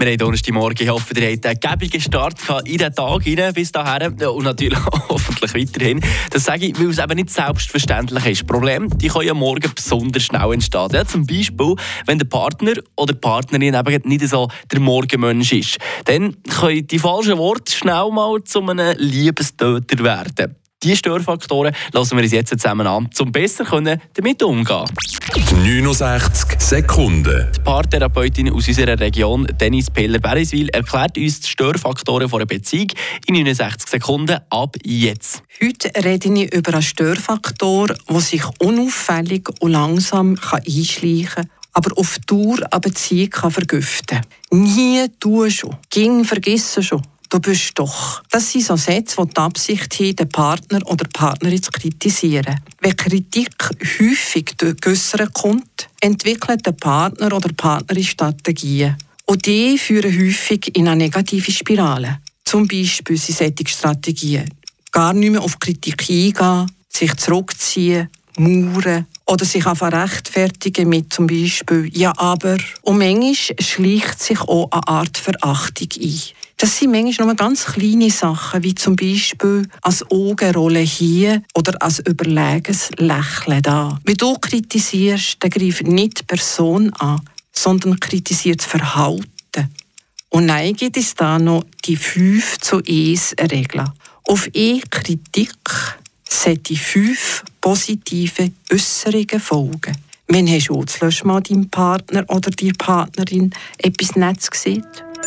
Wir haben Donnerstagmorgen. Ich hoffe, ihr habt einen gäbigen Start in den Tag rein, bis dahin und natürlich hoffentlich weiterhin. Das sage ich, weil es eben nicht selbstverständlich ist. Problem, die können ja morgen besonders schnell entstehen. Ja, zum Beispiel, wenn der Partner oder die Partnerin eben nicht so der Morgenmensch ist. Dann können die falschen Worte schnell mal zu einem Liebestöter werden. Diese Störfaktoren lassen wir uns jetzt zusammen an, um besser damit umgehen 69 Sekunden. Die Paartherapeutin aus unserer Region, Dennis Peller-Beriswil, erklärt uns die Störfaktoren einer Beziehung in 69 Sekunden ab jetzt. Heute rede ich über einen Störfaktor, der sich unauffällig und langsam einschleichen kann aber auf Dauer eine Beziehung vergiften kann. Nie tun schon, ging vergessen schon du bist doch. Das sind so Sätze, die die Absicht haben, den Partner oder die Partnerin zu kritisieren. Wenn Kritik häufig durch Geäussern kommt, entwickelt der Partner oder die Partnerin Strategien. Und die führen häufig in eine negative Spirale. Zum Beispiel sind solche Strategien gar nicht mehr auf Kritik eingehen, sich zurückziehen, mauern oder sich einfach rechtfertigen mit zum Beispiel «Ja, aber». Und manchmal schleicht sich auch eine Art Verachtung ein. Das sind manchmal nur ganz kleine Sachen, wie zum Beispiel als Augenrolle hier oder als überlegenes Lächeln da. Wie du kritisierst, dann greift nicht die Person an, sondern kritisiert das Verhalten. Und dann gibt es da noch die 5 zu 1 Regel. Auf E-Kritik sollte fünf positive Äußerungen folgen. Wenn hast du das mal deinem Partner oder deiner Partnerin etwas Nettes gesehen?